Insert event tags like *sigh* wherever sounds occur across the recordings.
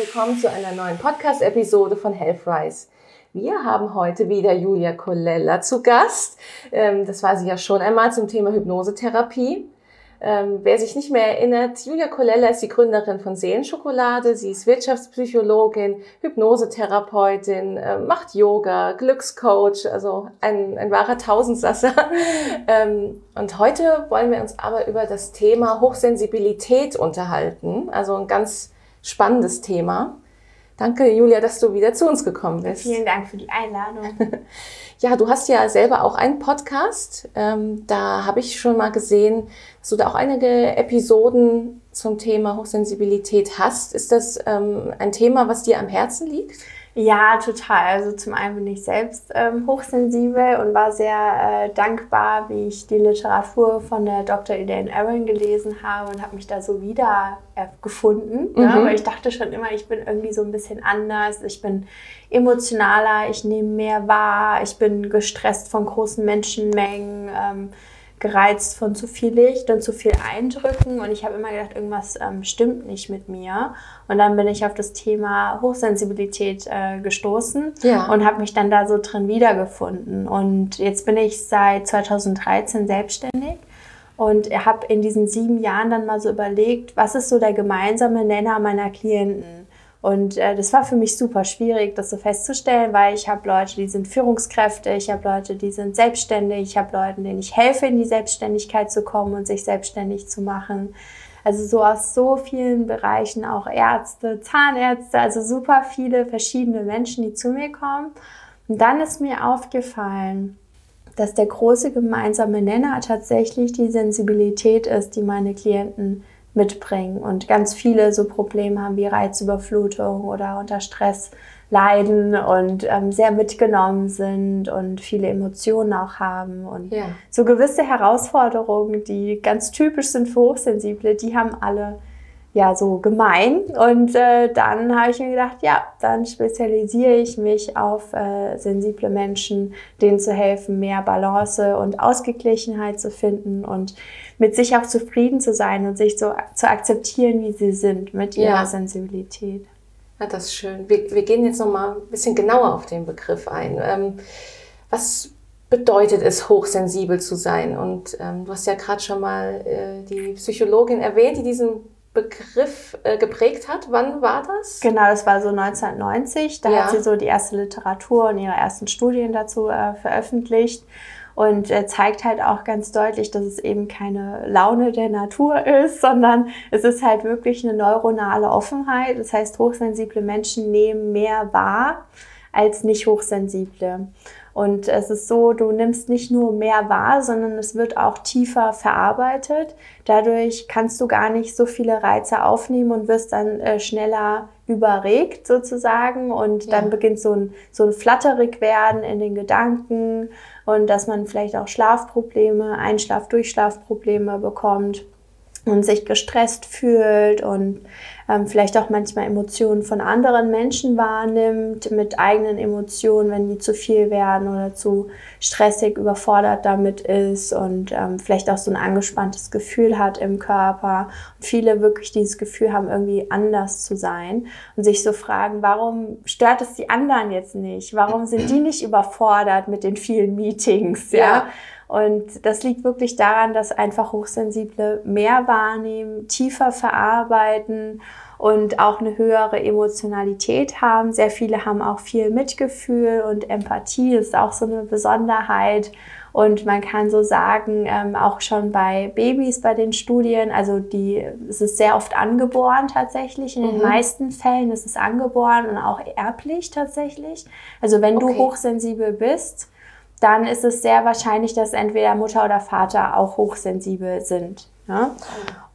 willkommen zu einer neuen Podcast-Episode von Healthrise. Wir haben heute wieder Julia Colella zu Gast. Ähm, das war sie ja schon einmal zum Thema Hypnosetherapie. Ähm, wer sich nicht mehr erinnert, Julia Colella ist die Gründerin von Seelenschokolade. Sie ist Wirtschaftspsychologin, Hypnosetherapeutin, äh, macht Yoga, Glückscoach, also ein, ein wahrer Tausendsasser. *laughs* ähm, und heute wollen wir uns aber über das Thema Hochsensibilität unterhalten. Also ein ganz spannendes Thema. Danke, Julia, dass du wieder zu uns gekommen bist. Vielen Dank für die Einladung. *laughs* ja, du hast ja selber auch einen Podcast. Ähm, da habe ich schon mal gesehen, dass du da auch einige Episoden zum Thema Hochsensibilität hast. Ist das ähm, ein Thema, was dir am Herzen liegt? Ja, total. Also zum einen bin ich selbst ähm, hochsensibel und war sehr äh, dankbar, wie ich die Literatur von der Dr. Elaine Aaron gelesen habe und habe mich da so wieder äh, gefunden. Ne? Mhm. Ne? Weil ich dachte schon immer, ich bin irgendwie so ein bisschen anders. Ich bin emotionaler, ich nehme mehr wahr, ich bin gestresst von großen Menschenmengen. Ähm, gereizt von zu viel Licht und zu viel Eindrücken und ich habe immer gedacht, irgendwas ähm, stimmt nicht mit mir. Und dann bin ich auf das Thema Hochsensibilität äh, gestoßen ja. und habe mich dann da so drin wiedergefunden. Und jetzt bin ich seit 2013 selbstständig und habe in diesen sieben Jahren dann mal so überlegt, was ist so der gemeinsame Nenner meiner Klienten? Und äh, das war für mich super schwierig, das so festzustellen, weil ich habe Leute, die sind Führungskräfte, ich habe Leute, die sind selbstständig, ich habe Leute, denen ich helfe, in die Selbstständigkeit zu kommen und sich selbstständig zu machen. Also so aus so vielen Bereichen, auch Ärzte, Zahnärzte, also super viele verschiedene Menschen, die zu mir kommen. Und dann ist mir aufgefallen, dass der große gemeinsame Nenner tatsächlich die Sensibilität ist, die meine Klienten mitbringen und ganz viele so Probleme haben wie Reizüberflutung oder unter Stress leiden und ähm, sehr mitgenommen sind und viele Emotionen auch haben und ja. so gewisse Herausforderungen, die ganz typisch sind für Hochsensible, die haben alle ja so gemein. Und äh, dann habe ich mir gedacht, ja, dann spezialisiere ich mich auf äh, sensible Menschen, denen zu helfen, mehr Balance und Ausgeglichenheit zu finden und mit sich auch zufrieden zu sein und sich so zu akzeptieren, wie sie sind mit ihrer ja. Sensibilität. Ja, das ist schön. Wir, wir gehen jetzt noch mal ein bisschen genauer auf den Begriff ein. Ähm, was bedeutet es, hochsensibel zu sein? Und ähm, du hast ja gerade schon mal äh, die Psychologin erwähnt, die diesen Begriff äh, geprägt hat. Wann war das? Genau, das war so 1990. Da ja. hat sie so die erste Literatur und ihre ersten Studien dazu äh, veröffentlicht und äh, zeigt halt auch ganz deutlich, dass es eben keine Laune der Natur *laughs* ist, sondern es ist halt wirklich eine neuronale Offenheit. Das heißt, hochsensible Menschen nehmen mehr wahr als nicht hochsensible. Und es ist so, du nimmst nicht nur mehr wahr, sondern es wird auch tiefer verarbeitet. Dadurch kannst du gar nicht so viele Reize aufnehmen und wirst dann äh, schneller überregt sozusagen. Und ja. dann beginnt so ein, so ein Flatterig werden in den Gedanken und dass man vielleicht auch Schlafprobleme, Einschlaf-Durchschlafprobleme bekommt und sich gestresst fühlt und ähm, vielleicht auch manchmal Emotionen von anderen Menschen wahrnimmt, mit eigenen Emotionen, wenn die zu viel werden oder zu stressig überfordert damit ist und ähm, vielleicht auch so ein angespanntes Gefühl hat im Körper. Und viele wirklich dieses Gefühl haben, irgendwie anders zu sein und sich so fragen, warum stört es die anderen jetzt nicht? Warum sind die nicht überfordert mit den vielen Meetings? ja? ja? Und das liegt wirklich daran, dass einfach Hochsensible mehr wahrnehmen, tiefer verarbeiten und auch eine höhere Emotionalität haben. Sehr viele haben auch viel Mitgefühl und Empathie, das ist auch so eine Besonderheit. Und man kann so sagen, ähm, auch schon bei Babys bei den Studien, also die, es ist sehr oft angeboren tatsächlich. In mhm. den meisten Fällen ist es angeboren und auch erblich tatsächlich. Also wenn okay. du hochsensibel bist, dann ist es sehr wahrscheinlich, dass entweder Mutter oder Vater auch hochsensibel sind. Ja?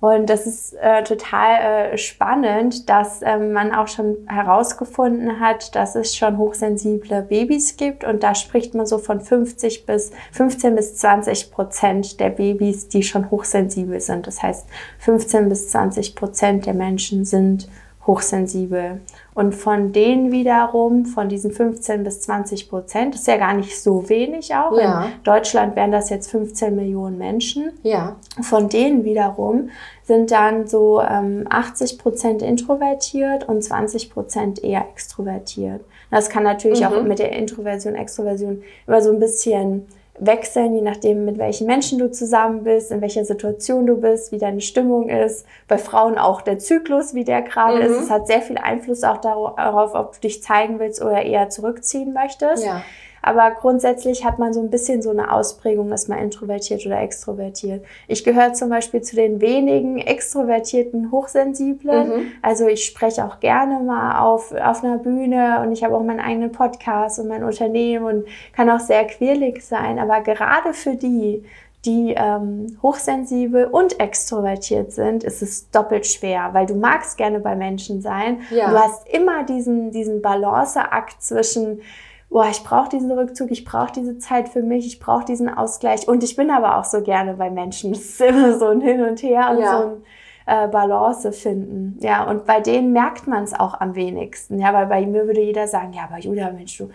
Und das ist äh, total äh, spannend, dass ähm, man auch schon herausgefunden hat, dass es schon hochsensible Babys gibt. Und da spricht man so von 50 bis 15 bis 20 Prozent der Babys, die schon hochsensibel sind. Das heißt, 15 bis 20 Prozent der Menschen sind hochsensibel. Und von denen wiederum, von diesen 15 bis 20 Prozent, ist ja gar nicht so wenig auch. Ja. In Deutschland wären das jetzt 15 Millionen Menschen. Ja. Von denen wiederum sind dann so ähm, 80 Prozent introvertiert und 20 Prozent eher extrovertiert. Das kann natürlich mhm. auch mit der Introversion, Extroversion immer so ein bisschen wechseln, je nachdem, mit welchen Menschen du zusammen bist, in welcher Situation du bist, wie deine Stimmung ist. Bei Frauen auch der Zyklus, wie der gerade mhm. ist. Es hat sehr viel Einfluss auch darauf, ob du dich zeigen willst oder eher zurückziehen möchtest. Ja. Aber grundsätzlich hat man so ein bisschen so eine Ausprägung, ist man introvertiert oder extrovertiert. Ich gehöre zum Beispiel zu den wenigen extrovertierten Hochsensiblen. Mhm. Also ich spreche auch gerne mal auf, auf einer Bühne und ich habe auch meinen eigenen Podcast und mein Unternehmen und kann auch sehr quirlig sein. Aber gerade für die, die ähm, hochsensibel und extrovertiert sind, ist es doppelt schwer, weil du magst gerne bei Menschen sein. Ja. Du hast immer diesen, diesen Balanceakt zwischen boah, ich brauche diesen Rückzug, ich brauche diese Zeit für mich, ich brauche diesen Ausgleich. Und ich bin aber auch so gerne bei Menschen. *laughs* Es ist immer so ein Hin und Her und ja. so ein äh, Balance finden. Ja, und bei denen merkt man es auch am wenigsten. Ja, weil bei mir würde jeder sagen, ja, aber Julia, Mensch, du,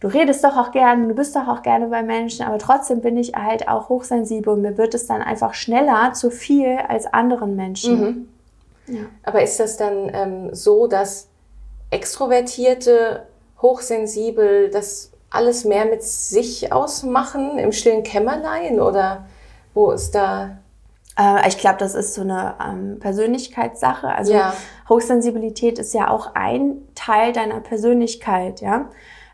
du redest doch auch gerne, du bist doch auch gerne bei Menschen, aber trotzdem bin ich halt auch hochsensibel und mir wird es dann einfach schneller zu viel als anderen Menschen. Mhm. Ja. Aber ist das dann ähm, so, dass Extrovertierte hochsensibel, das alles mehr mit sich ausmachen im stillen Kämmerlein oder wo ist da? Äh, ich glaube, das ist so eine ähm, Persönlichkeitssache. Also ja. Hochsensibilität ist ja auch ein Teil deiner Persönlichkeit, ja.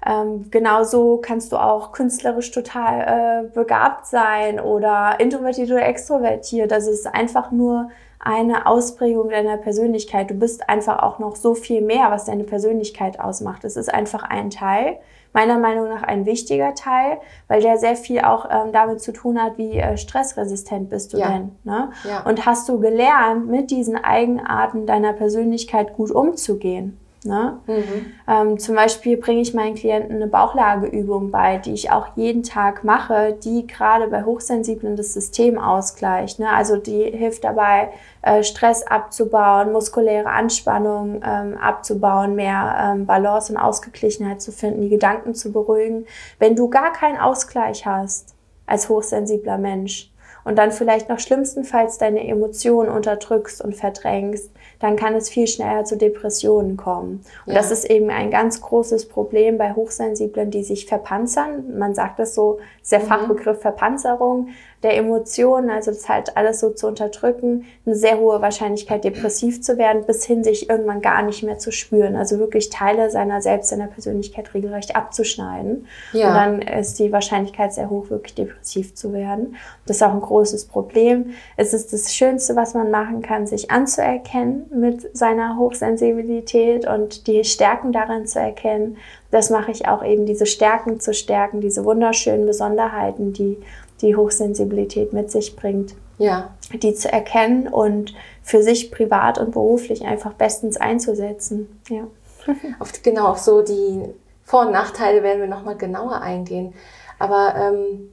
Ähm, genauso kannst du auch künstlerisch total äh, begabt sein oder introvertiert oder extrovertiert. Das ist einfach nur eine Ausprägung deiner Persönlichkeit. Du bist einfach auch noch so viel mehr, was deine Persönlichkeit ausmacht. Es ist einfach ein Teil, meiner Meinung nach ein wichtiger Teil, weil der sehr viel auch ähm, damit zu tun hat, wie äh, stressresistent bist du ja. denn. Ne? Ja. Und hast du gelernt, mit diesen Eigenarten deiner Persönlichkeit gut umzugehen. Ne? Mhm. Ähm, zum Beispiel bringe ich meinen Klienten eine Bauchlageübung bei, die ich auch jeden Tag mache, die gerade bei Hochsensiblen das System ausgleicht. Ne? Also die hilft dabei, äh, Stress abzubauen, muskuläre Anspannung ähm, abzubauen, mehr ähm, Balance und Ausgeglichenheit zu finden, die Gedanken zu beruhigen. Wenn du gar keinen Ausgleich hast als hochsensibler Mensch, und dann vielleicht noch schlimmstenfalls deine Emotionen unterdrückst und verdrängst, dann kann es viel schneller zu Depressionen kommen. Und ja. das ist eben ein ganz großes Problem bei Hochsensiblen, die sich verpanzern. Man sagt das so, ist der mhm. Fachbegriff Verpanzerung der Emotionen, also das halt alles so zu unterdrücken, eine sehr hohe Wahrscheinlichkeit, depressiv zu werden, bis hin sich irgendwann gar nicht mehr zu spüren. Also wirklich Teile seiner selbst, seiner Persönlichkeit regelrecht abzuschneiden. Ja. Und dann ist die Wahrscheinlichkeit sehr hoch, wirklich depressiv zu werden. Das ist auch ein großes Problem. Es ist das Schönste, was man machen kann, sich anzuerkennen mit seiner Hochsensibilität und die Stärken darin zu erkennen. Das mache ich auch eben, diese Stärken zu stärken, diese wunderschönen Besonderheiten, die die Hochsensibilität mit sich bringt. Ja. Die zu erkennen und für sich privat und beruflich einfach bestens einzusetzen. Ja. *laughs* auf, genau, auf so die Vor- und Nachteile werden wir nochmal genauer eingehen. Aber ähm,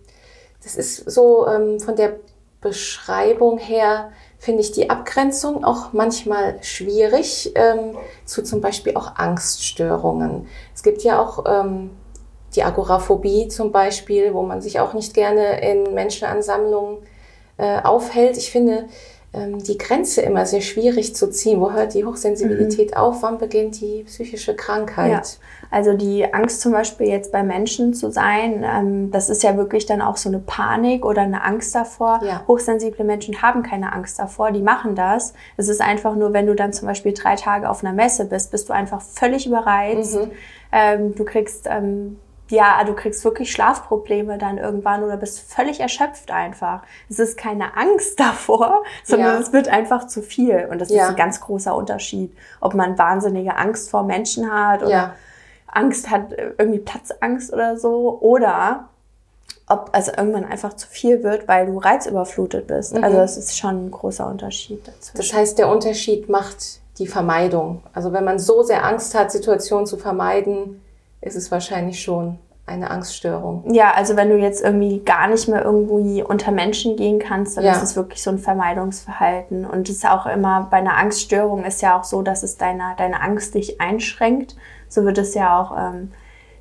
das ist so ähm, von der Beschreibung her, finde ich die Abgrenzung auch manchmal schwierig ähm, zu zum Beispiel auch Angststörungen. Es gibt ja auch ähm, die Agoraphobie zum Beispiel, wo man sich auch nicht gerne in Menschenansammlungen äh, aufhält. Ich finde die Grenze immer sehr schwierig zu ziehen. Wo hört die Hochsensibilität mhm. auf? Wann beginnt die psychische Krankheit? Ja. Also die Angst zum Beispiel jetzt bei Menschen zu sein, ähm, das ist ja wirklich dann auch so eine Panik oder eine Angst davor. Ja. Hochsensible Menschen haben keine Angst davor, die machen das. Es ist einfach nur, wenn du dann zum Beispiel drei Tage auf einer Messe bist, bist du einfach völlig überreizt. Mhm. Ähm, du kriegst ähm, ja, du kriegst wirklich Schlafprobleme dann irgendwann oder bist völlig erschöpft einfach. Es ist keine Angst *laughs* davor, sondern ja. es wird einfach zu viel. Und das ja. ist ein ganz großer Unterschied, ob man wahnsinnige Angst vor Menschen hat oder ja. Angst hat, irgendwie Platzangst oder so, oder ob also irgendwann einfach zu viel wird, weil du reizüberflutet bist. Mhm. Also das ist schon ein großer Unterschied dazu. Das heißt, der Unterschied macht die Vermeidung. Also wenn man so sehr Angst hat, Situationen zu vermeiden, ist es wahrscheinlich schon eine Angststörung. Ja, also wenn du jetzt irgendwie gar nicht mehr irgendwie unter Menschen gehen kannst, dann ja. ist es wirklich so ein Vermeidungsverhalten. Und es ist auch immer bei einer Angststörung ist ja auch so, dass es deine, deine Angst dich einschränkt. So wird es ja auch ähm,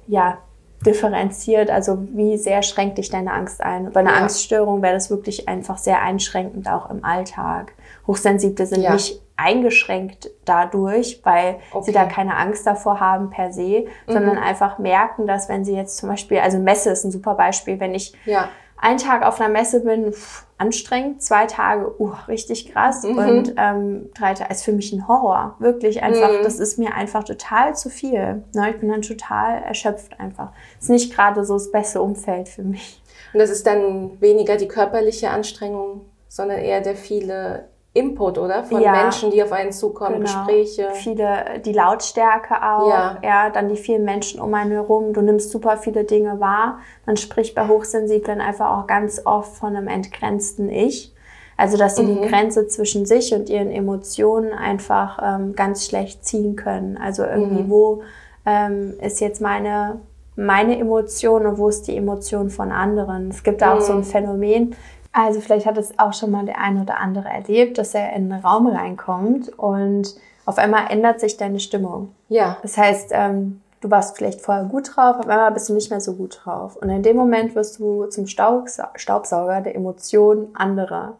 ja, differenziert. Also wie sehr schränkt dich deine Angst ein? Bei einer ja. Angststörung wäre das wirklich einfach sehr einschränkend auch im Alltag. Hochsensible sind ja. nicht eingeschränkt dadurch, weil okay. sie da keine Angst davor haben per se, mhm. sondern einfach merken, dass wenn sie jetzt zum Beispiel, also Messe ist ein super Beispiel, wenn ich ja. einen Tag auf einer Messe bin, pff, anstrengend, zwei Tage, uh, richtig krass mhm. und ähm, drei Tage ist für mich ein Horror, wirklich einfach, mhm. das ist mir einfach total zu viel. Ne? Ich bin dann total erschöpft einfach. Ist nicht gerade so das beste Umfeld für mich. Und das ist dann weniger die körperliche Anstrengung, sondern eher der viele Input, oder? Von ja, Menschen, die auf einen zukommen, genau. Gespräche. Viele, die Lautstärke auch, ja. ja, dann die vielen Menschen um einen herum. Du nimmst super viele Dinge wahr. Man spricht bei Hochsensiblen einfach auch ganz oft von einem entgrenzten Ich. Also, dass sie mhm. die Grenze zwischen sich und ihren Emotionen einfach ähm, ganz schlecht ziehen können. Also irgendwie, mhm. wo ähm, ist jetzt meine, meine Emotion und wo ist die Emotion von anderen? Es gibt da auch so ein mhm. Phänomen, also vielleicht hat es auch schon mal der eine oder andere erlebt, dass er in einen Raum reinkommt und auf einmal ändert sich deine Stimmung. Ja. Das heißt, ähm, du warst vielleicht vorher gut drauf, auf einmal bist du nicht mehr so gut drauf. Und in dem Moment wirst du zum Staubsauger der Emotionen anderer.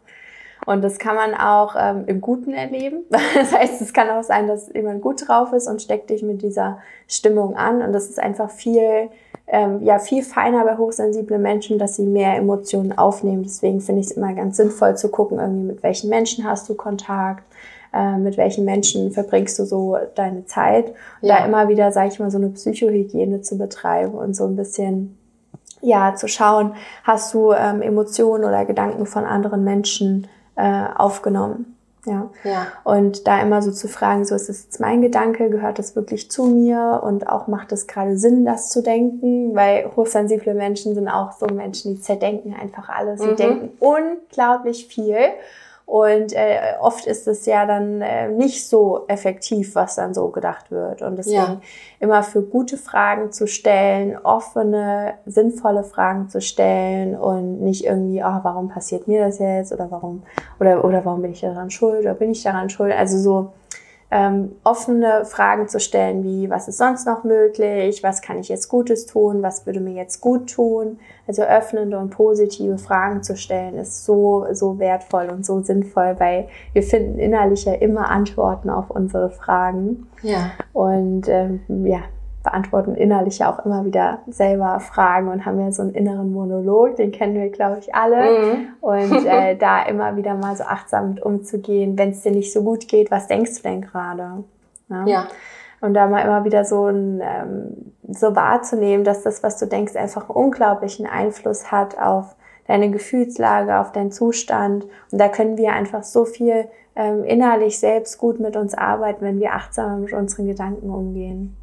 Und das kann man auch ähm, im Guten erleben. *laughs* Das heißt, es kann auch sein, dass jemand gut drauf ist und steckt dich mit dieser Stimmung an. Und das ist einfach viel ähm, ja viel feiner bei hochsensiblen Menschen, dass sie mehr Emotionen aufnehmen. Deswegen finde ich es immer ganz sinnvoll zu gucken, irgendwie mit welchen Menschen hast du Kontakt, äh, mit welchen Menschen verbringst du so deine Zeit. Und ja. da immer wieder, sage ich mal, so eine Psychohygiene zu betreiben und so ein bisschen ja zu schauen, hast du ähm, Emotionen oder Gedanken von anderen Menschen äh, aufgenommen. Ja. ja. Und da immer so zu fragen, so ist das jetzt mein Gedanke, gehört das wirklich zu mir und auch macht es gerade Sinn, das zu denken, weil hochsensible Menschen sind auch so Menschen, die zerdenken einfach alles. Sie mhm. denken unglaublich viel und äh, oft ist es ja dann äh, nicht so effektiv, was dann so gedacht wird. Und deswegen ja. immer für gute Fragen zu stellen, offene, sinnvolle Fragen zu stellen und nicht irgendwie, oh, warum passiert mir das jetzt oder warum oder oder warum bin ich daran schuld oder bin ich daran schuld? Also so ähm, offene Fragen zu stellen, wie was ist sonst noch möglich, was kann ich jetzt Gutes tun, was würde mir jetzt gut tun. Also öffnende und positive Fragen zu stellen, ist so, so wertvoll und so sinnvoll, weil wir finden innerlich ja immer Antworten auf unsere Fragen. Ja. Und ähm, ja, beantworten innerlich ja auch immer wieder selber Fragen und haben ja so einen inneren Monolog, den kennen wir, glaube ich, alle. Mhm. Und äh, *laughs* da immer wieder mal so achtsam mit umzugehen, wenn es dir nicht so gut geht, was denkst du denn gerade? Ja. ja. Und da mal immer wieder so, ein, ähm, so wahrzunehmen, dass das, was du denkst, einfach einen unglaublichen Einfluss hat auf deine Gefühlslage, auf deinen Zustand. Und da können wir einfach so viel ähm, innerlich selbst gut mit uns arbeiten, wenn wir achtsam mit unseren Gedanken umgehen.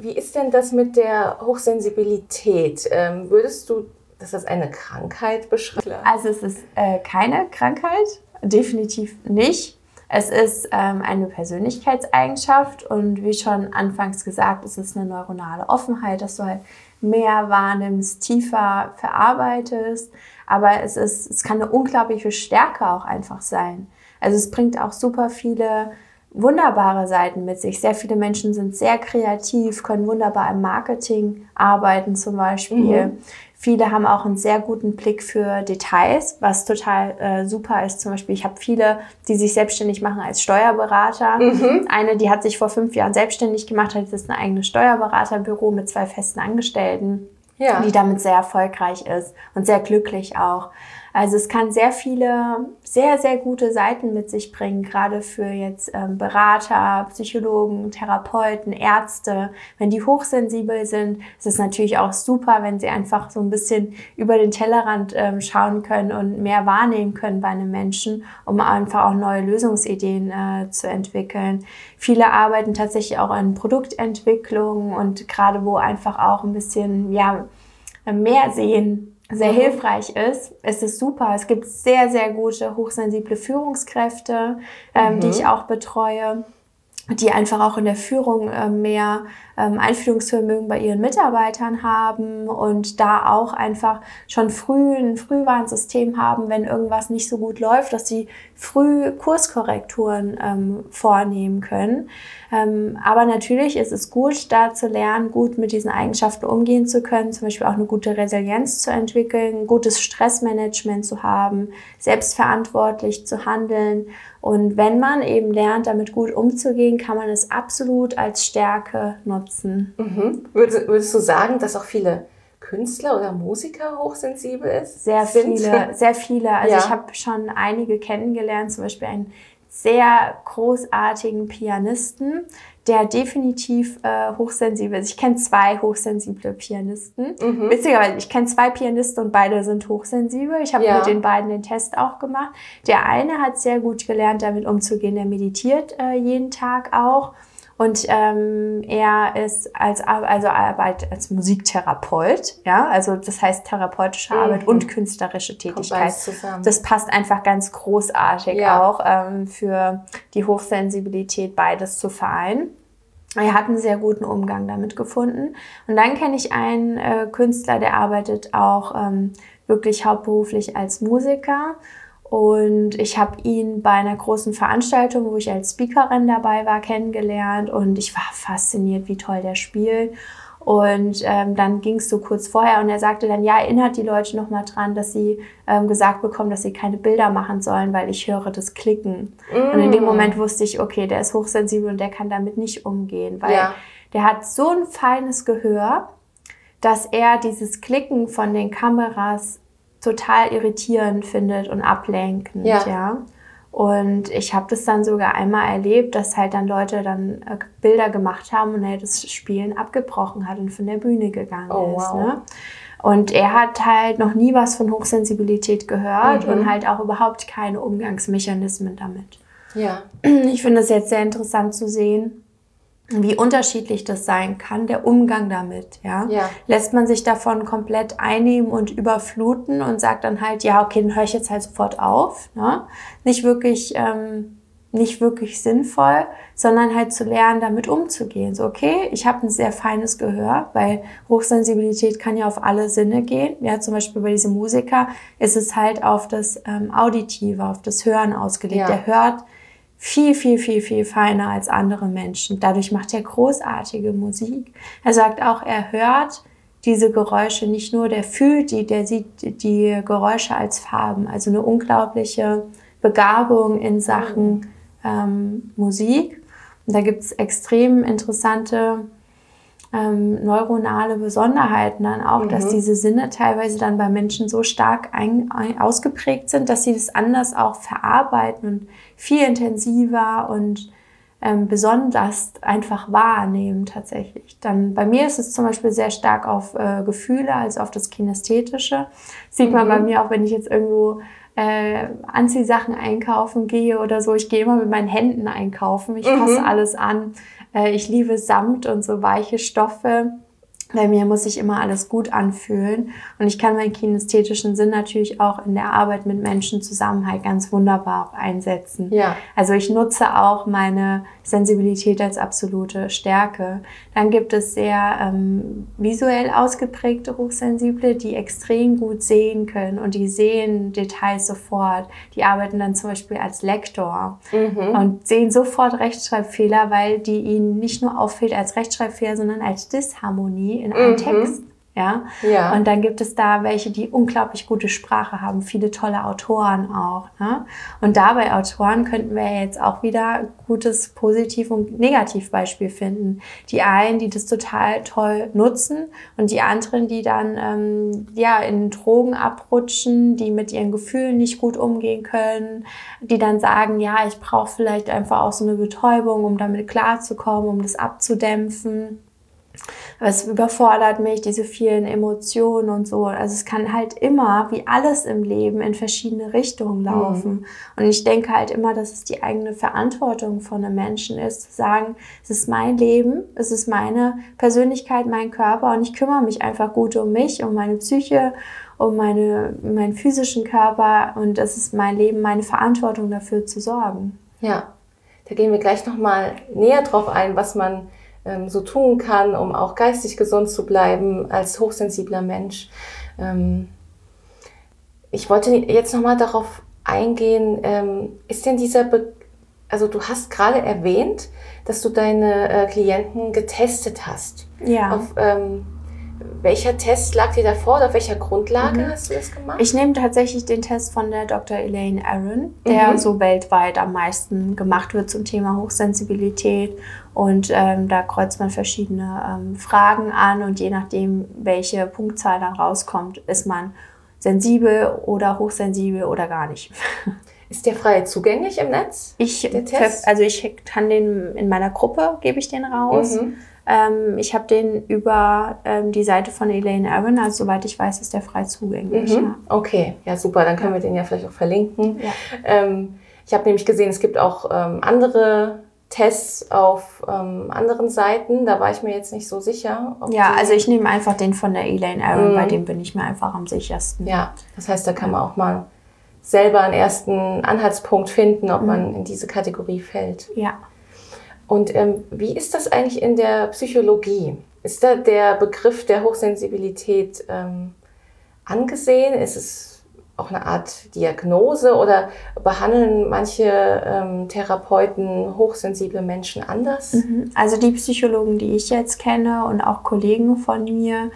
Wie ist denn das mit der Hochsensibilität? Ähm, würdest du das als eine Krankheit beschreiben? Also es ist äh, keine Krankheit, definitiv nicht. Es ist ähm, eine Persönlichkeitseigenschaft und wie schon anfangs gesagt, es ist eine neuronale Offenheit, dass du halt mehr wahrnimmst, tiefer verarbeitest. Aber es, ist, es kann eine unglaubliche Stärke auch einfach sein. Also es bringt auch super viele wunderbare Seiten mit sich. Sehr viele Menschen sind sehr kreativ, können wunderbar im Marketing arbeiten zum Beispiel. Mhm. Viele haben auch einen sehr guten Blick für Details, was total äh, super ist. Zum Beispiel, ich habe viele, die sich selbstständig machen als Steuerberater. Mhm. Eine, die hat sich vor fünf Jahren selbstständig gemacht, hat jetzt ein eigenes Steuerberaterbüro mit zwei festen Angestellten, ja. die damit sehr erfolgreich ist und sehr glücklich auch. Also es kann sehr viele, sehr, sehr gute Seiten mit sich bringen, gerade für jetzt ähm, Berater, Psychologen, Therapeuten, Ärzte. Wenn die hochsensibel sind, ist es natürlich auch super, wenn sie einfach so ein bisschen über den Tellerrand ähm, schauen können und mehr wahrnehmen können bei einem Menschen, um einfach auch neue Lösungsideen äh, zu entwickeln. Viele arbeiten tatsächlich auch an Produktentwicklung und gerade wo einfach auch ein bisschen, ja, mehr sehen sehr mhm. hilfreich ist. Es ist super. Es gibt sehr, sehr gute, hochsensible Führungskräfte, ähm, mhm. die ich auch betreue. Die einfach auch in der Führung äh, mehr ähm, Einfühlungsvermögen bei ihren Mitarbeitern haben und da auch einfach schon früh ein Frühwarnsystem haben, wenn irgendwas nicht so gut läuft, dass sie früh Kurskorrekturen ähm, vornehmen können. Ähm, aber natürlich ist es gut, da zu lernen, gut mit diesen Eigenschaften umgehen zu können, zum Beispiel auch eine gute Resilienz zu entwickeln, gutes Stressmanagement zu haben, selbstverantwortlich zu handeln. Und wenn man eben lernt, damit gut umzugehen, kann man es absolut als Stärke nutzen. Mhm. Würdest, würdest du sagen, dass auch viele Künstler oder Musiker hochsensibel ist? Sehr sind? viele, sehr viele. Also ja. ich habe schon einige kennengelernt, zum Beispiel einen sehr großartigen Pianisten, der definitiv äh, hochsensibel ist. Ich kenne zwei hochsensible Pianisten. Mhm. Witzigerweise, ich kenne zwei Pianisten und beide sind hochsensibel. Ich habe ja. mit den beiden den Test auch gemacht. Der eine hat sehr gut gelernt, damit umzugehen. Der meditiert äh, jeden Tag auch. Und ähm, er ist als also arbeitet als Musiktherapeut, ja, also das heißt therapeutische mhm. Arbeit und künstlerische Tätigkeit. Das passt einfach ganz großartig ja. auch ähm, für die Hochsensibilität, beides zu vereinen. Er hat einen sehr guten Umgang damit gefunden. Und dann kenne ich einen äh, Künstler, der arbeitet auch ähm, wirklich hauptberuflich als Musiker und ich habe ihn bei einer großen Veranstaltung, wo ich als Speakerin dabei war, kennengelernt und ich war fasziniert, wie toll der spielt. Und ähm, dann ging es so kurz vorher und er sagte dann, ja, erinnert die Leute nochmal dran, dass sie ähm, gesagt bekommen, dass sie keine Bilder machen sollen, weil ich höre das Klicken. Mm. Und in dem mm. Moment wusste ich, okay, der ist hochsensibel und der kann damit nicht umgehen, weil ja. der hat so ein feines Gehör, dass er dieses Klicken von den Kameras total irritierend findet und ablenkend, ja. ja? Und ich habe das dann sogar einmal erlebt, dass halt dann Leute dann äh, Bilder gemacht haben und er das Spielen abgebrochen hat und von der Bühne gegangen oh, ist. Wow. Ne? Und er hat halt noch nie was von Hochsensibilität gehört mhm. und halt auch überhaupt keine Umgangsmechanismen damit. Ja. Ich finde es jetzt sehr interessant zu sehen, wie unterschiedlich das sein kann, der Umgang damit, ja? ja. Lässt man sich davon komplett einnehmen und überfluten und sagt dann halt, ja, okay, dann höre ich jetzt halt sofort auf, ne? Nicht wirklich, ähm, nicht wirklich sinnvoll, sondern halt zu lernen, damit umzugehen. So, okay, ich habe ein sehr feines Gehör, weil Hochsensibilität kann ja auf alle Sinne gehen. Ja, zum Beispiel bei diesem Musiker ist es halt auf das ähm, Auditive, auf das Hören ausgelegt. Ja. Der hört viel, viel, viel, viel feiner als andere Menschen. Dadurch macht er großartige Musik. Er sagt auch, er hört diese Geräusche nicht nur, der fühlt die, der sieht die Geräusche als Farben. Also eine unglaubliche Begabung in Sachen ähm, Musik. Und da gibt es extrem interessante ähm, neuronale Besonderheiten dann auch, mhm. dass diese Sinne teilweise dann bei Menschen so stark ein, ein, ausgeprägt sind, dass sie das anders auch verarbeiten und viel intensiver und ähm, besonders einfach wahrnehmen tatsächlich. Dann bei mir ist es zum Beispiel sehr stark auf äh, Gefühle als auf das Kinästhetische. Sieht mhm. man bei mir auch, wenn ich jetzt irgendwo äh, Anziehsachen einkaufen gehe oder so. Ich gehe immer mit meinen Händen einkaufen. Ich mhm. fasse alles an. Äh, ich liebe Samt und so weiche Stoffe. Bei mir muss sich immer alles gut anfühlen. Und ich kann meinen kinästhetischen Sinn natürlich auch in der Arbeit mit Menschen zusammen halt ganz wunderbar auch einsetzen. Ja. Also ich nutze auch meine Sensibilität als absolute Stärke. Dann gibt es sehr ähm, visuell ausgeprägte Hochsensible, die extrem gut sehen können und die sehen Details sofort. Die arbeiten dann zum Beispiel als Lektor mhm. und sehen sofort Rechtschreibfehler, weil die ihnen nicht nur auffällt als Rechtschreibfehler, sondern als Disharmonie in einem mhm. Text. Ja? ja. Und dann gibt es da welche, die unglaublich gute Sprache haben, viele tolle Autoren auch. Ne? Und dabei Autoren könnten wir jetzt auch wieder gutes Positiv- und Negativbeispiel finden. Die einen, die das total toll nutzen und die anderen, die dann ähm, ja in Drogen abrutschen, die mit ihren Gefühlen nicht gut umgehen können, die dann sagen, ja, ich brauche vielleicht einfach auch so eine Betäubung, um damit klarzukommen, um das abzudämpfen. Es überfordert mich, diese vielen Emotionen und so. Also es kann halt immer, wie alles im Leben, in verschiedene Richtungen laufen. Mhm. Und ich denke halt immer, dass es die eigene Verantwortung von einem Menschen ist, zu sagen, es ist mein Leben, es ist meine Persönlichkeit, mein Körper und ich kümmere mich einfach gut um mich, um meine Psyche, um meine, meinen physischen Körper und es ist mein Leben, meine Verantwortung dafür zu sorgen. Ja, Da gehen wir gleich nochmal näher drauf ein, was man ähm, so tun kann, um auch geistig gesund zu bleiben als hochsensibler Mensch. Ähm, ich wollte jetzt nochmal darauf eingehen, ähm, ist denn dieser, Be also du hast gerade erwähnt, dass du deine äh, Klienten getestet hast. Ja. Auf, ähm, welcher Test lag dir davor oder auf welcher Grundlage mhm. hast du das gemacht? Ich nehme tatsächlich den Test von der Dr. Elaine Aaron, der mhm. so weltweit am meisten gemacht wird zum Thema Hochsensibilität. Und ähm, da kreuzt man verschiedene ähm, Fragen an und je nachdem, welche Punktzahl dann rauskommt, ist man sensibel oder hochsensibel oder gar nicht. *laughs* Ist der frei zugänglich im Netz? Ich, also ich kann den in meiner Gruppe, gebe ich den raus. Mhm. Ähm, ich habe den über ähm, die Seite von Elaine Aaron, also soweit ich weiß, ist der frei zugänglich. Mhm. Ja. Okay, ja super, dann können ja. wir den ja vielleicht auch verlinken. Ja. Ähm, ich habe nämlich gesehen, es gibt auch ähm, andere Tests auf ähm, anderen Seiten. Da war ich mir jetzt nicht so sicher. ja, also ich nehme einfach den von der Elaine Aaron, mhm. bei dem bin ich mir einfach am sichersten. Ja, das heißt, da kann man auch mal selber einen ersten Anhaltspunkt finden, ob mhm. man in diese Kategorie fällt. Ja. Und ähm, wie ist das eigentlich in der Psychologie? Ist da der Begriff der Hochsensibilität ähm, angesehen? Ist es auch eine Art Diagnose oder behandeln manche ähm, Therapeuten hochsensible Menschen anders? Mhm. Also die Psychologen, die ich jetzt kenne und auch Kollegen von mir,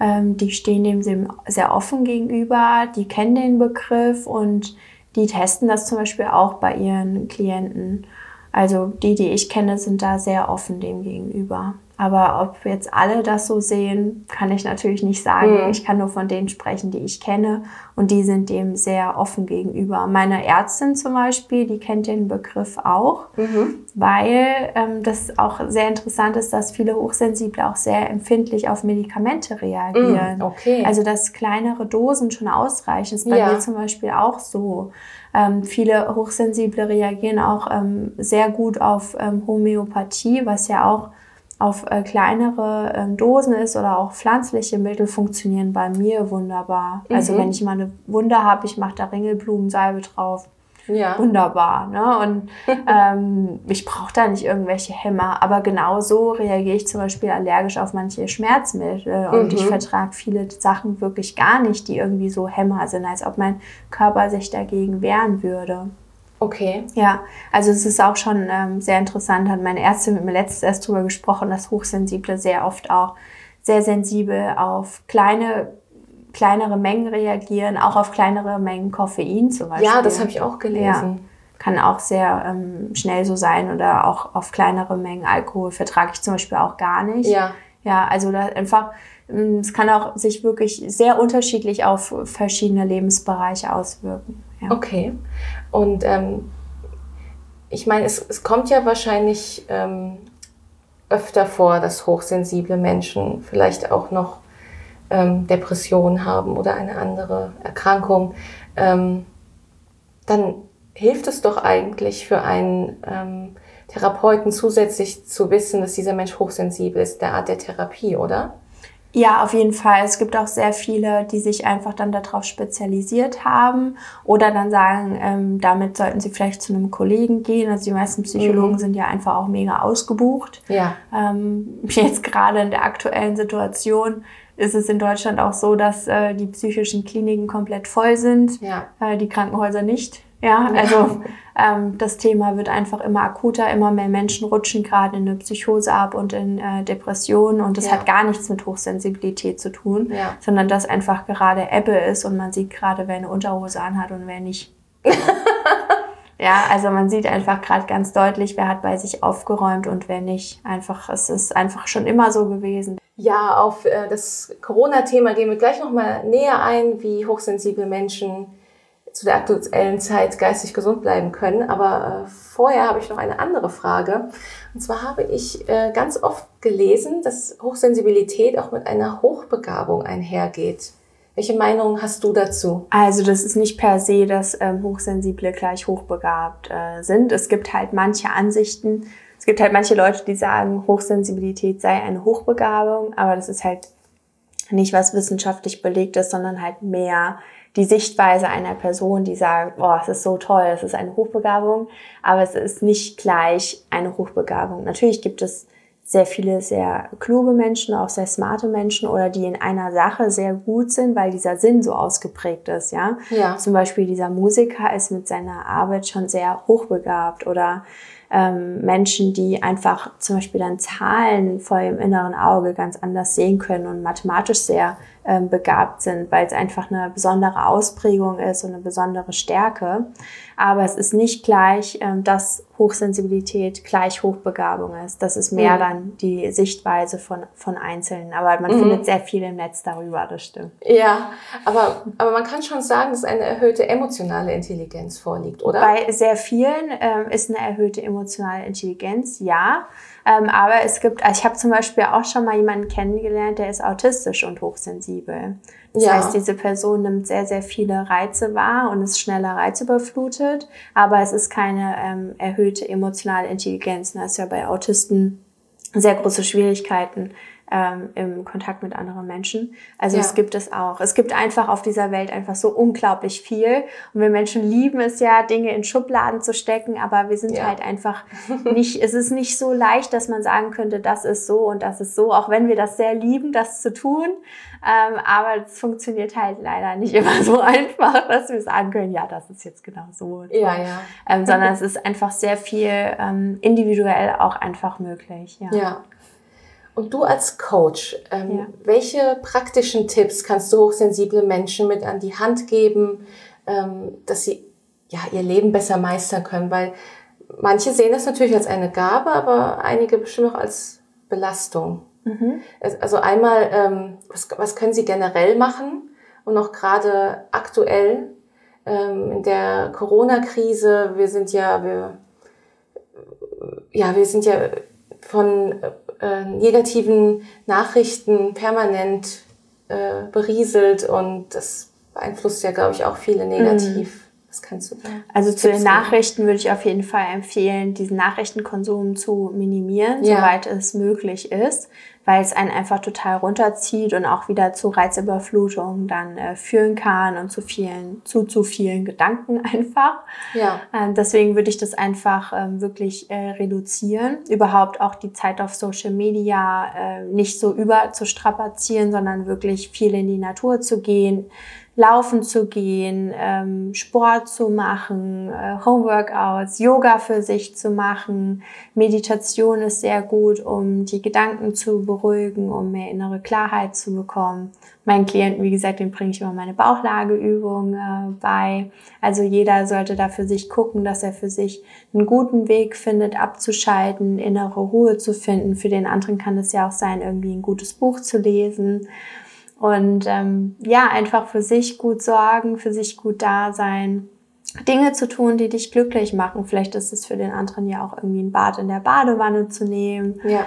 ähm, die stehen dem sehr offen gegenüber, die kennen den Begriff und die testen das zum Beispiel auch bei ihren Klienten. Also die, die ich kenne, sind da sehr offen dem gegenüber. Aber ob jetzt alle das so sehen, kann ich natürlich nicht sagen. Mhm. Ich kann nur von denen sprechen, die ich kenne. Und die sind dem sehr offen gegenüber. Meine Ärztin zum Beispiel, die kennt den Begriff auch, mhm. weil ähm, das auch sehr interessant ist, dass viele Hochsensible auch sehr empfindlich auf Medikamente reagieren. Mhm. Okay. Also dass kleinere Dosen schon ausreichen. Das ist bei ja. mir zum Beispiel auch so. Ähm, viele Hochsensible reagieren auch ähm, sehr gut auf ähm, Homöopathie, was ja auch auf äh, kleinere ähm, Dosen ist oder auch pflanzliche Mittel funktionieren bei mir wunderbar. Also mhm. Also wenn ich mal eine Wunde habe, ich mache da Ringelblumensalbe drauf. Ja. Wunderbar. Ne? Und *laughs* ähm, ich brauche da nicht irgendwelche Hämmer. Aber genau so reagiere ich zum Beispiel allergisch auf manche Schmerzmittel. Und mhm. ich vertrage viele Sachen wirklich gar nicht, die irgendwie so Hämmer sind, als ob mein Körper sich dagegen wehren würde. Okay. Ja, also es ist auch schon ähm, sehr interessant, hat meine Ärztin mit mir letztes erst darüber gesprochen, dass Hochsensible sehr oft auch sehr sensibel auf kleine kleinere Mengen reagieren, auch auf kleinere Mengen Koffein zum Beispiel. Ja, das habe ich auch gelesen. Ja, kann auch sehr ähm, schnell so sein oder auch auf kleinere Mengen Alkohol vertrage ich zum Beispiel auch gar nicht. Ja. Ja, also da einfach, ähm, es kann auch sich wirklich sehr unterschiedlich auf verschiedene Lebensbereiche auswirken. Ja. Okay. Und ähm, ich meine, es, es kommt ja wahrscheinlich ähm, öfter vor, dass hochsensible Menschen vielleicht auch noch ähm, Depressionen haben oder eine andere Erkrankung. Ähm, dann hilft es doch eigentlich für einen ähm, Therapeuten zusätzlich zu wissen, dass dieser Mensch hochsensibel ist, der Art der Therapie, oder? Ja, auf jeden Fall. Es gibt auch sehr viele, die sich einfach dann darauf spezialisiert haben oder dann sagen, ähm, damit sollten sie vielleicht zu einem Kollegen gehen. Also die meisten Psychologen mhm. sind ja einfach auch mega ausgebucht. Ja. Ähm, *laughs* jetzt gerade in der aktuellen Situation ist es in Deutschland auch so, dass äh, die psychischen Kliniken komplett voll sind, ja. äh, die Krankenhäuser nicht. Ja, also ähm, das Thema wird einfach immer akuter, immer mehr Menschen rutschen gerade in eine Psychose ab und in äh, Depressionen und das ja. hat gar nichts mit Hochsensibilität zu tun, ja. sondern dass einfach gerade Ebbe ist und man sieht gerade, wer eine Unterhose anhat und wer nicht. *laughs* ja, also man sieht einfach gerade ganz deutlich, wer hat bei sich aufgeräumt und wer nicht. Einfach, es ist einfach schon immer so gewesen. Ja, auf äh, das Corona-Thema gehen wir gleich nochmal näher ein, wie hochsensible Menschen zu der aktuellen Zeit geistig gesund bleiben können. Aber äh, vorher habe ich noch eine andere Frage. Und zwar habe ich äh, ganz oft gelesen, dass Hochsensibilität auch mit einer Hochbegabung einhergeht. Welche Meinung hast du dazu? Also das ist nicht per se, dass ähm, Hochsensible gleich hochbegabt äh, sind. Es gibt halt manche Ansichten. Es gibt halt manche Leute, die sagen, Hochsensibilität sei eine Hochbegabung, aber das ist halt nicht was wissenschaftlich belegt ist, sondern halt mehr die Sichtweise einer Person, die sagt, oh, es ist so toll, es ist eine Hochbegabung, aber es ist nicht gleich eine Hochbegabung. Natürlich gibt es sehr viele sehr kluge Menschen, auch sehr smarte Menschen oder die in einer Sache sehr gut sind, weil dieser Sinn so ausgeprägt ist, ja. ja. Zum Beispiel dieser Musiker ist mit seiner Arbeit schon sehr hochbegabt oder ähm, Menschen, die einfach zum Beispiel dann Zahlen vor ihrem inneren Auge ganz anders sehen können und mathematisch sehr ähm, begabt sind, weil es einfach eine besondere Ausprägung ist und eine besondere Stärke. Aber es ist nicht gleich, ähm, dass Hochsensibilität gleich Hochbegabung ist. Das ist mehr mhm. dann die Sichtweise von, von Einzelnen. Aber man mhm. findet sehr viel im Netz darüber, das stimmt. Ja, aber, aber man kann schon sagen, dass eine erhöhte emotionale Intelligenz vorliegt, oder? Bei sehr vielen ähm, ist eine erhöhte emotionale Intelligenz, ja. Ähm, aber es gibt, also ich habe zum Beispiel auch schon mal jemanden kennengelernt, der ist autistisch und hochsensibel. Das ja. heißt, diese Person nimmt sehr, sehr viele Reize wahr und ist schneller reizüberflutet, aber es ist keine ähm, erhöhte emotionale Intelligenz. Das ist ja bei Autisten sehr große Schwierigkeiten, ähm, im Kontakt mit anderen Menschen. Also ja. es gibt es auch. Es gibt einfach auf dieser Welt einfach so unglaublich viel. Und wir Menschen lieben es ja, Dinge in Schubladen zu stecken, aber wir sind ja. halt einfach nicht, es ist nicht so leicht, dass man sagen könnte, das ist so und das ist so, auch wenn wir das sehr lieben, das zu tun. Ähm, aber es funktioniert halt leider nicht immer so *laughs* einfach, dass wir sagen können, ja, das ist jetzt genau so. Ja, ja. Ähm, sondern es ist einfach sehr viel ähm, individuell auch einfach möglich. Ja. ja. Und du als Coach, ähm, ja. welche praktischen Tipps kannst du hochsensible Menschen mit an die Hand geben, ähm, dass sie ja ihr Leben besser meistern können? Weil manche sehen das natürlich als eine Gabe, aber einige bestimmt auch als Belastung. Mhm. Also einmal, ähm, was, was können sie generell machen? Und auch gerade aktuell ähm, in der Corona-Krise, wir sind ja, wir, ja, wir sind ja von äh, negativen Nachrichten permanent äh, berieselt und das beeinflusst ja, glaube ich, auch viele negativ. Mhm. Was kannst du da? Also zu den Nachrichten würde ich auf jeden Fall empfehlen, diesen Nachrichtenkonsum zu minimieren, ja. soweit es möglich ist weil es einen einfach total runterzieht und auch wieder zu Reizüberflutung dann äh, führen kann und zu vielen, zu zu vielen Gedanken *laughs* einfach. Ja. Ähm, deswegen würde ich das einfach ähm, wirklich äh, reduzieren. Überhaupt auch die Zeit auf Social Media äh, nicht so über zu strapazieren, sondern wirklich viel in die Natur zu gehen, laufen zu gehen, ähm, Sport zu machen, äh, Homeworkouts, Yoga für sich zu machen. Meditation ist sehr gut, um die Gedanken zu beruhigen, um mehr innere Klarheit zu bekommen. Meinen Klienten, wie gesagt, den bringe ich immer meine Bauchlageübung äh, bei. Also jeder sollte da für sich gucken, dass er für sich einen guten Weg findet, abzuschalten, innere Ruhe zu finden. Für den anderen kann es ja auch sein, irgendwie ein gutes Buch zu lesen und ähm, ja, einfach für sich gut sorgen, für sich gut da sein, Dinge zu tun, die dich glücklich machen. Vielleicht ist es für den anderen ja auch irgendwie ein Bad in der Badewanne zu nehmen. Ja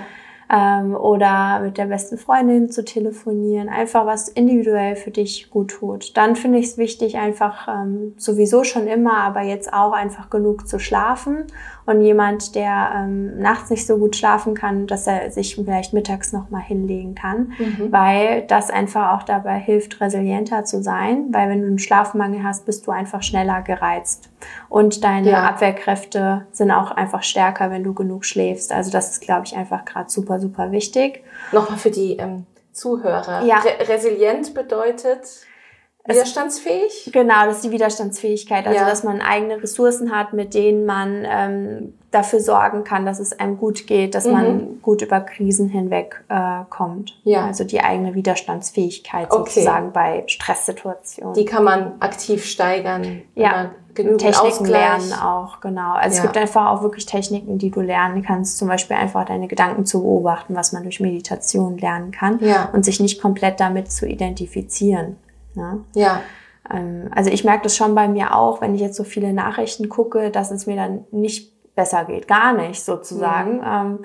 ähm, oder mit der besten Freundin zu telefonieren, einfach was individuell für dich gut tut. Dann finde ich es wichtig, einfach ähm, sowieso schon immer, aber jetzt auch einfach genug zu schlafen. Und jemand, der ähm, nachts nicht so gut schlafen kann, dass er sich vielleicht mittags nochmal hinlegen kann, mhm. weil das einfach auch dabei hilft, resilienter zu sein, weil wenn du einen Schlafmangel hast, bist du einfach schneller gereizt. Und deine ja. Abwehrkräfte sind auch einfach stärker, wenn du genug schläfst. Also das ist, glaube ich, einfach gerade super, super wichtig. Nochmal für die ähm, Zuhörer. Ja. Re resilient bedeutet widerstandsfähig? Genau, das ist die Widerstandsfähigkeit. Also, ja. dass man eigene Ressourcen hat, mit denen man ähm, dafür sorgen kann, dass es einem gut geht, dass mhm. man gut über Krisen hinweg äh, kommt. Ja. Also die eigene Widerstandsfähigkeit okay. sozusagen bei Stresssituationen. Die kann man aktiv steigern. Ja. Genügend Techniken Ausgleich. lernen auch, genau. Also ja. es gibt einfach auch wirklich Techniken, die du lernen kannst. Zum Beispiel einfach deine Gedanken zu beobachten, was man durch Meditation lernen kann. Ja. Und sich nicht komplett damit zu identifizieren. Ne? Ja. Ähm, also ich merke das schon bei mir auch, wenn ich jetzt so viele Nachrichten gucke, dass es mir dann nicht besser geht. Gar nicht sozusagen. Mhm. Ähm,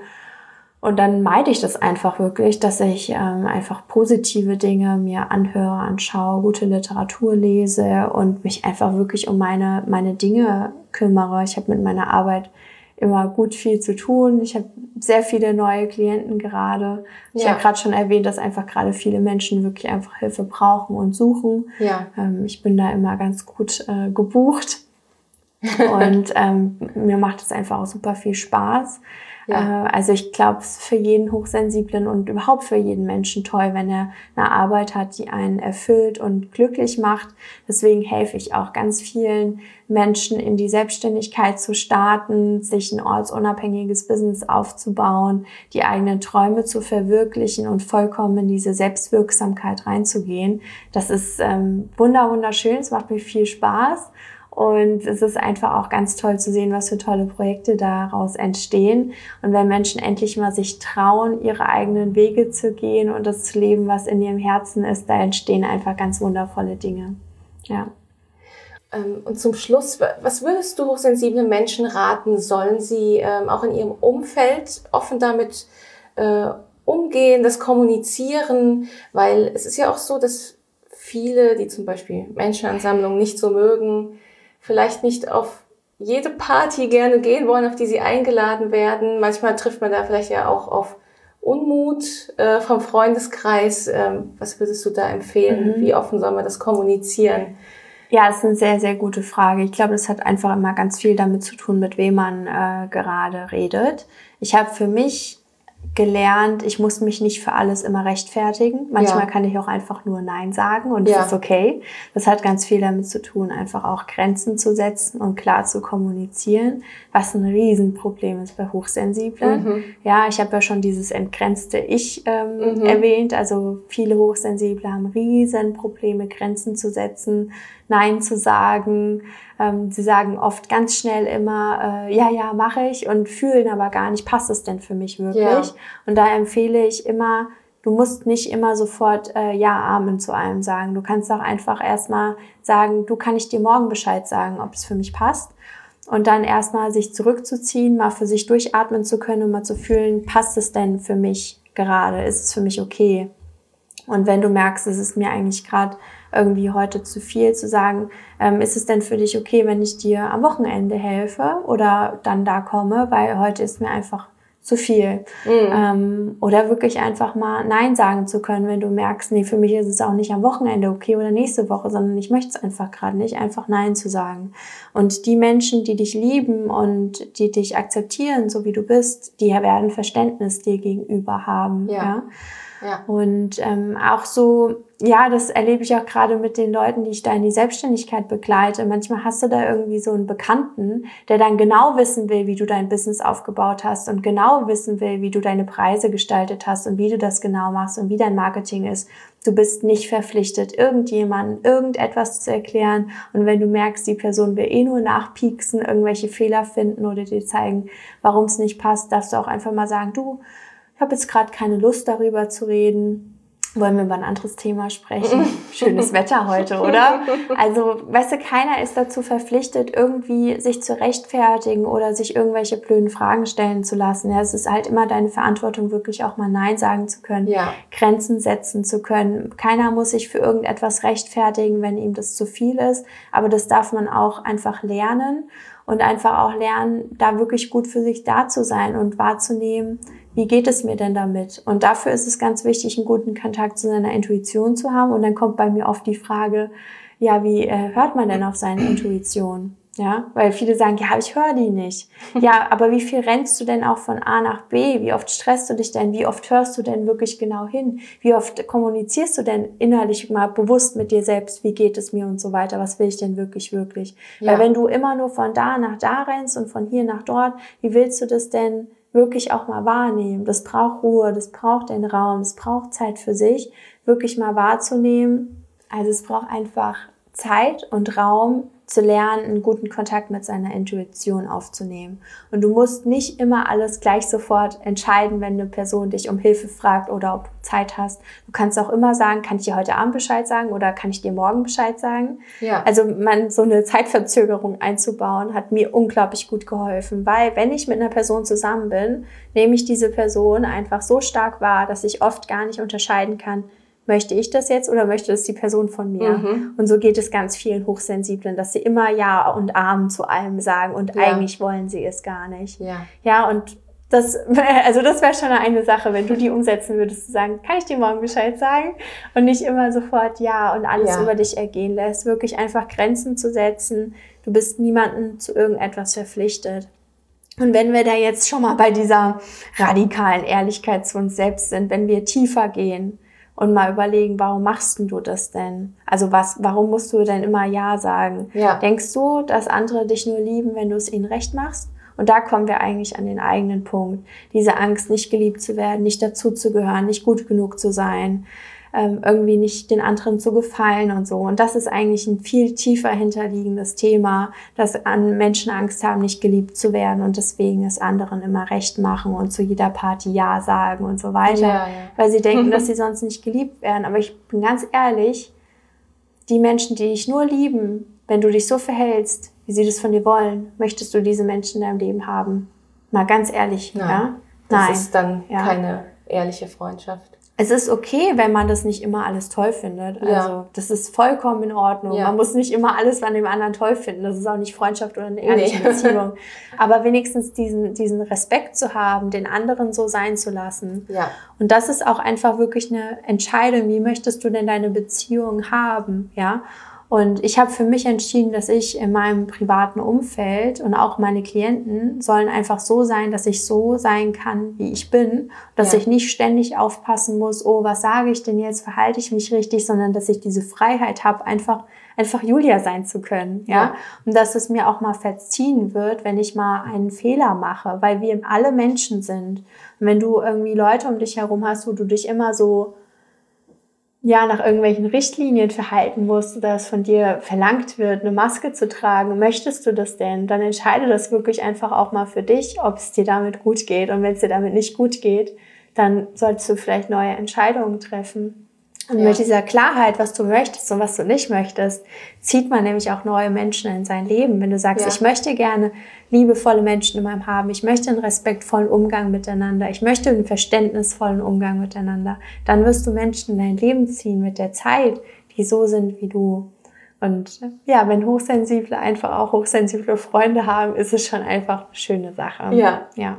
und dann meide ich das einfach wirklich, dass ich ähm, einfach positive Dinge mir anhöre, anschaue, gute Literatur lese und mich einfach wirklich um meine, meine Dinge kümmere. Ich habe mit meiner Arbeit immer gut viel zu tun. Ich habe sehr viele neue Klienten gerade. Ich ja. habe gerade schon erwähnt, dass einfach gerade viele Menschen wirklich einfach Hilfe brauchen und suchen. Ja. Ähm, ich bin da immer ganz gut äh, gebucht. *laughs* und ähm, mir macht es einfach auch super viel Spaß. Ja. Äh, also ich glaube, es ist für jeden Hochsensiblen und überhaupt für jeden Menschen toll, wenn er eine Arbeit hat, die einen erfüllt und glücklich macht. Deswegen helfe ich auch ganz vielen Menschen in die Selbstständigkeit zu starten, sich ein ortsunabhängiges Business aufzubauen, die eigenen Träume zu verwirklichen und vollkommen in diese Selbstwirksamkeit reinzugehen. Das ist ähm, wunder wunderschön, es macht mir viel Spaß. Und es ist einfach auch ganz toll zu sehen, was für tolle Projekte daraus entstehen. Und wenn Menschen endlich mal sich trauen, ihre eigenen Wege zu gehen und das zu leben, was in ihrem Herzen ist, da entstehen einfach ganz wundervolle Dinge. Ja. Ähm, und zum Schluss, was würdest du hochsensiblen Menschen raten? Sollen sie ähm, auch in ihrem Umfeld offen damit äh, umgehen, das kommunizieren? Weil es ist ja auch so, dass viele, die zum Beispiel Menschenansammlungen nicht so mögen, vielleicht nicht auf jede Party gerne gehen wollen, auf die sie eingeladen werden. Manchmal trifft man da vielleicht ja auch auf Unmut äh, vom Freundeskreis. Ähm, was würdest du da empfehlen? Mhm. Wie offen soll man das kommunizieren? Ja, das ist eine sehr, sehr gute Frage. Ich glaube, das hat einfach immer ganz viel damit zu tun, mit wem man äh, gerade redet. Ich habe für mich gelernt, ich muss mich nicht für alles immer rechtfertigen. Manchmal ja. kann ich auch einfach nur Nein sagen und ja. das ist okay. Das hat ganz viel damit zu tun, einfach auch Grenzen zu setzen und klar zu kommunizieren, was ein Riesenproblem ist bei Hochsensiblen. Mhm. Ja, ich habe ja schon dieses entgrenzte Ich ähm, mhm. erwähnt. Also viele Hochsensible haben Riesenprobleme, Grenzen zu setzen, Nein zu sagen. Ähm, sie sagen oft ganz schnell immer, äh, ja, ja, mache ich und fühlen aber gar nicht, passt es denn für mich wirklich? Ja. Und da empfehle ich immer, du musst nicht immer sofort äh, Ja, Amen zu allem sagen. Du kannst auch einfach erstmal sagen, du kann ich dir morgen Bescheid sagen, ob es für mich passt. Und dann erstmal sich zurückzuziehen, mal für sich durchatmen zu können und mal zu fühlen, passt es denn für mich gerade? Ist es für mich okay? Und wenn du merkst, es ist mir eigentlich gerade irgendwie heute zu viel, zu sagen, ähm, ist es denn für dich okay, wenn ich dir am Wochenende helfe oder dann da komme, weil heute ist mir einfach zu viel. Mhm. Ähm, oder wirklich einfach mal Nein sagen zu können, wenn du merkst, nee, für mich ist es auch nicht am Wochenende okay oder nächste Woche, sondern ich möchte es einfach gerade nicht, einfach Nein zu sagen. Und die Menschen, die dich lieben und die dich akzeptieren, so wie du bist, die werden Verständnis dir gegenüber haben. ja? ja? Und ähm, auch so, ja, das erlebe ich auch gerade mit den Leuten, die ich da in die Selbstständigkeit begleite. Manchmal hast du da irgendwie so einen Bekannten, der dann genau wissen will, wie du dein Business aufgebaut hast und genau wissen will, wie du deine Preise gestaltet hast und wie du das genau machst und wie dein Marketing ist. Du bist nicht verpflichtet, irgendjemandem irgendetwas zu erklären. Und wenn du merkst, die Person will eh nur nachpieksen, irgendwelche Fehler finden oder dir zeigen, warum es nicht passt, darfst du auch einfach mal sagen, du, ich habe jetzt gerade keine Lust darüber zu reden. Wollen wir über ein anderes Thema sprechen? *laughs* Schönes Wetter heute, oder? Also, weißt du, keiner ist dazu verpflichtet, irgendwie sich zu rechtfertigen oder sich irgendwelche blöden Fragen stellen zu lassen. Ja, es ist halt immer deine Verantwortung, wirklich auch mal Nein sagen zu können, ja. Grenzen setzen zu können. Keiner muss sich für irgendetwas rechtfertigen, wenn ihm das zu viel ist. Aber das darf man auch einfach lernen und einfach auch lernen, da wirklich gut für sich da zu sein und wahrzunehmen, wie geht es mir denn damit? Und dafür ist es ganz wichtig, einen guten Kontakt zu seiner Intuition zu haben. Und dann kommt bei mir oft die Frage, ja, wie äh, hört man denn auf seine Intuition? Ja, weil viele sagen, ja, ich höre die nicht. Ja, aber wie viel rennst du denn auch von A nach B? Wie oft stresst du dich denn? Wie oft hörst du denn wirklich genau hin? Wie oft kommunizierst du denn innerlich mal bewusst mit dir selbst? Wie geht es mir und so weiter? Was will ich denn wirklich, wirklich? Ja. Weil wenn du immer nur von da nach da rennst und von hier nach dort, wie willst du das denn wirklich auch mal wahrnehmen. Das braucht Ruhe, das braucht den Raum, es braucht Zeit für sich, wirklich mal wahrzunehmen. Also es braucht einfach Zeit und Raum, zu lernen, einen guten Kontakt mit seiner Intuition aufzunehmen. Und du musst nicht immer alles gleich sofort entscheiden, wenn eine Person dich um Hilfe fragt oder ob du Zeit hast. Du kannst auch immer sagen, kann ich dir heute Abend Bescheid sagen oder kann ich dir morgen Bescheid sagen? Ja. Also man so eine Zeitverzögerung einzubauen, hat mir unglaublich gut geholfen, weil wenn ich mit einer Person zusammen bin, nehme ich diese Person einfach so stark wahr, dass ich oft gar nicht unterscheiden kann, möchte ich das jetzt oder möchte das die Person von mir? Mhm. Und so geht es ganz vielen Hochsensiblen, dass sie immer Ja und Arm zu allem sagen und ja. eigentlich wollen sie es gar nicht. Ja, ja und das, *laughs* also das wäre schon eine Sache, wenn du die umsetzen würdest, zu sagen, kann ich dir morgen Bescheid sagen? Und nicht immer sofort Ja und alles ja. über dich ergehen lässt. Wirklich einfach Grenzen zu setzen. Du bist niemandem zu irgendetwas verpflichtet. Und wenn wir da jetzt schon mal bei dieser radikalen Ehrlichkeit zu uns selbst sind, wenn wir tiefer gehen und mal überlegen, warum machst du das denn? Also was, warum musst du denn immer Ja sagen? Ja. Denkst du, dass andere dich nur lieben, wenn du es ihnen recht machst? Und da kommen wir eigentlich an den eigenen Punkt. Diese Angst, nicht geliebt zu werden, nicht dazuzugehören, nicht gut genug zu sein, ähm, irgendwie nicht den anderen zu gefallen und so. Und das ist eigentlich ein viel tiefer hinterliegendes Thema, dass an Menschen Angst haben, nicht geliebt zu werden und deswegen es anderen immer recht machen und zu jeder Party Ja sagen und so weiter, ja, ja. weil sie denken, dass *laughs* sie sonst nicht geliebt werden. Aber ich bin ganz ehrlich, die Menschen, die dich nur lieben, wenn du dich so verhältst, wie sie das von dir wollen, möchtest du diese Menschen in deinem Leben haben? Mal ganz ehrlich, Nein. ja? Das ist dann ja. keine ehrliche Freundschaft es ist okay, wenn man das nicht immer alles toll findet. Also ja. das ist vollkommen in Ordnung. Ja. Man muss nicht immer alles an dem anderen toll finden. Das ist auch nicht Freundschaft oder eine ehrliche nee. *laughs* Beziehung. Aber wenigstens diesen, diesen Respekt zu haben, den anderen so sein zu lassen. Ja. Und das ist auch einfach wirklich eine Entscheidung. Wie möchtest du denn deine Beziehung haben? Ja. Und ich habe für mich entschieden, dass ich in meinem privaten Umfeld und auch meine Klienten sollen einfach so sein, dass ich so sein kann, wie ich bin. Dass ja. ich nicht ständig aufpassen muss, oh, was sage ich denn jetzt, verhalte ich mich richtig, sondern dass ich diese Freiheit habe, einfach einfach Julia sein zu können, ja? ja? Und dass es mir auch mal verziehen wird, wenn ich mal einen Fehler mache, weil wir alle Menschen sind. Und wenn du irgendwie Leute um dich herum hast, wo du dich immer so ja nach irgendwelchen Richtlinien verhalten musst oder es von dir verlangt wird, eine Maske zu tragen, möchtest du das denn? Dann entscheide das wirklich einfach auch mal für dich, ob es dir damit gut geht. Und wenn es dir damit nicht gut geht, dann solltest du vielleicht neue Entscheidungen treffen. Und ja. mit dieser Klarheit, was du möchtest und was du nicht möchtest, zieht man nämlich auch neue Menschen in sein Leben. Wenn du sagst, ja. ich möchte gerne liebevolle Menschen in meinem haben, ich möchte einen respektvollen Umgang miteinander, ich möchte einen verständnisvollen Umgang miteinander, dann wirst du Menschen in dein Leben ziehen mit der Zeit, die so sind wie du. Und ja, wenn Hochsensible einfach auch hochsensible Freunde haben, ist es schon einfach eine schöne Sache. Ja. Ja.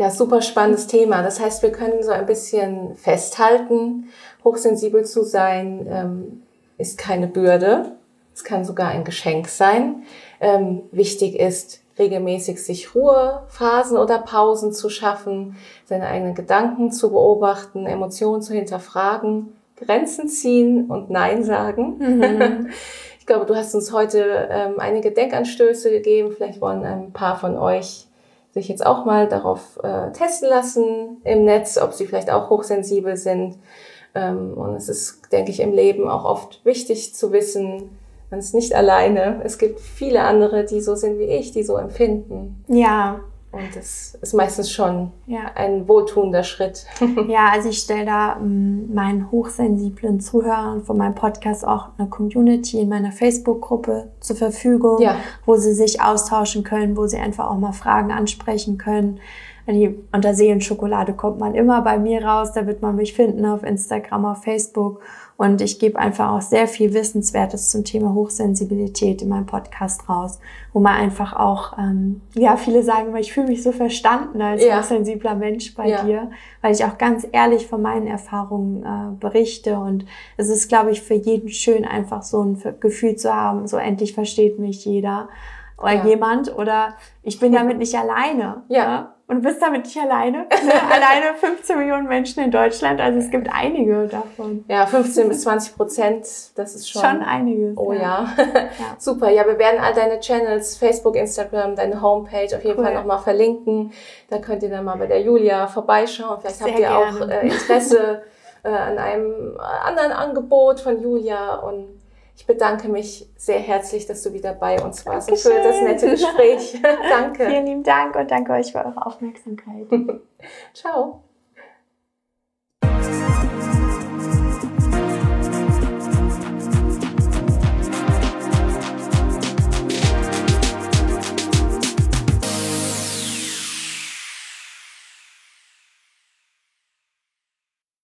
Ja, super spannendes Thema. Das heißt, wir können so ein bisschen festhalten, hochsensibel zu sein ähm, ist keine Bürde. Es kann sogar ein Geschenk sein. Ähm, wichtig ist, regelmäßig sich Ruhephasen oder Pausen zu schaffen, seine eigenen Gedanken zu beobachten, Emotionen zu hinterfragen, Grenzen ziehen und Nein sagen. Mhm. *laughs* Ich glaube, du hast uns heute ähm, einige Denkanstöße gegeben. Vielleicht wollen ein paar von euch sich jetzt auch mal darauf äh, testen lassen im Netz, ob sie vielleicht auch hochsensibel sind. Ähm, und es ist, denke ich, im Leben auch oft wichtig zu wissen, man ist nicht alleine. Es gibt viele andere, die so sind wie ich, die so empfinden. Ja. Und das ist meistens schon ja. ein wohltuender Schritt. *laughs* Ja, also ich stelle da ähm, meinen hochsensiblen Zuhörern von meinem Podcast auch eine Community in meiner Facebook-Gruppe zur Verfügung, ja. wo sie sich austauschen können, wo sie einfach auch mal Fragen ansprechen können. Unter Seelenschokolade kommt man immer bei mir raus, da wird man mich finden auf Instagram, auf Facebook. Und ich gebe einfach auch sehr viel Wissenswertes zum Thema Hochsensibilität in meinem Podcast raus, wo man einfach auch, ähm, ja, viele sagen immer, ich fühle mich so verstanden als ja. hochsensibler Mensch bei ja. dir, weil ich auch ganz ehrlich von meinen Erfahrungen äh, berichte. Und es ist, glaube ich, für jeden schön, einfach so ein Gefühl zu haben, so endlich versteht mich jeder oder ja. jemand oder ich bin damit *laughs* nicht alleine. Ja. Ja? Und bist damit nicht alleine. *laughs* Ne? alleine 15 Millionen Menschen in Deutschland, also es gibt einige davon. Ja, 15 bis 20 Prozent, das ist schon. Schon einiges. Oh ja. ja. *laughs* Super. Ja, wir werden all deine Channels, Facebook, Instagram, deine Homepage auf jeden cool. Fall nochmal verlinken. Da könnt ihr dann mal bei der Julia vorbeischauen. Vielleicht Sehr habt ihr gerne. auch äh, Interesse *laughs* äh, an einem anderen Angebot von Julia und ich bedanke mich sehr herzlich, dass du wieder bei uns warst Dankeschön. und für das nette Gespräch. *laughs* danke. Vielen lieben Dank und danke euch für eure Aufmerksamkeit. *laughs* Ciao.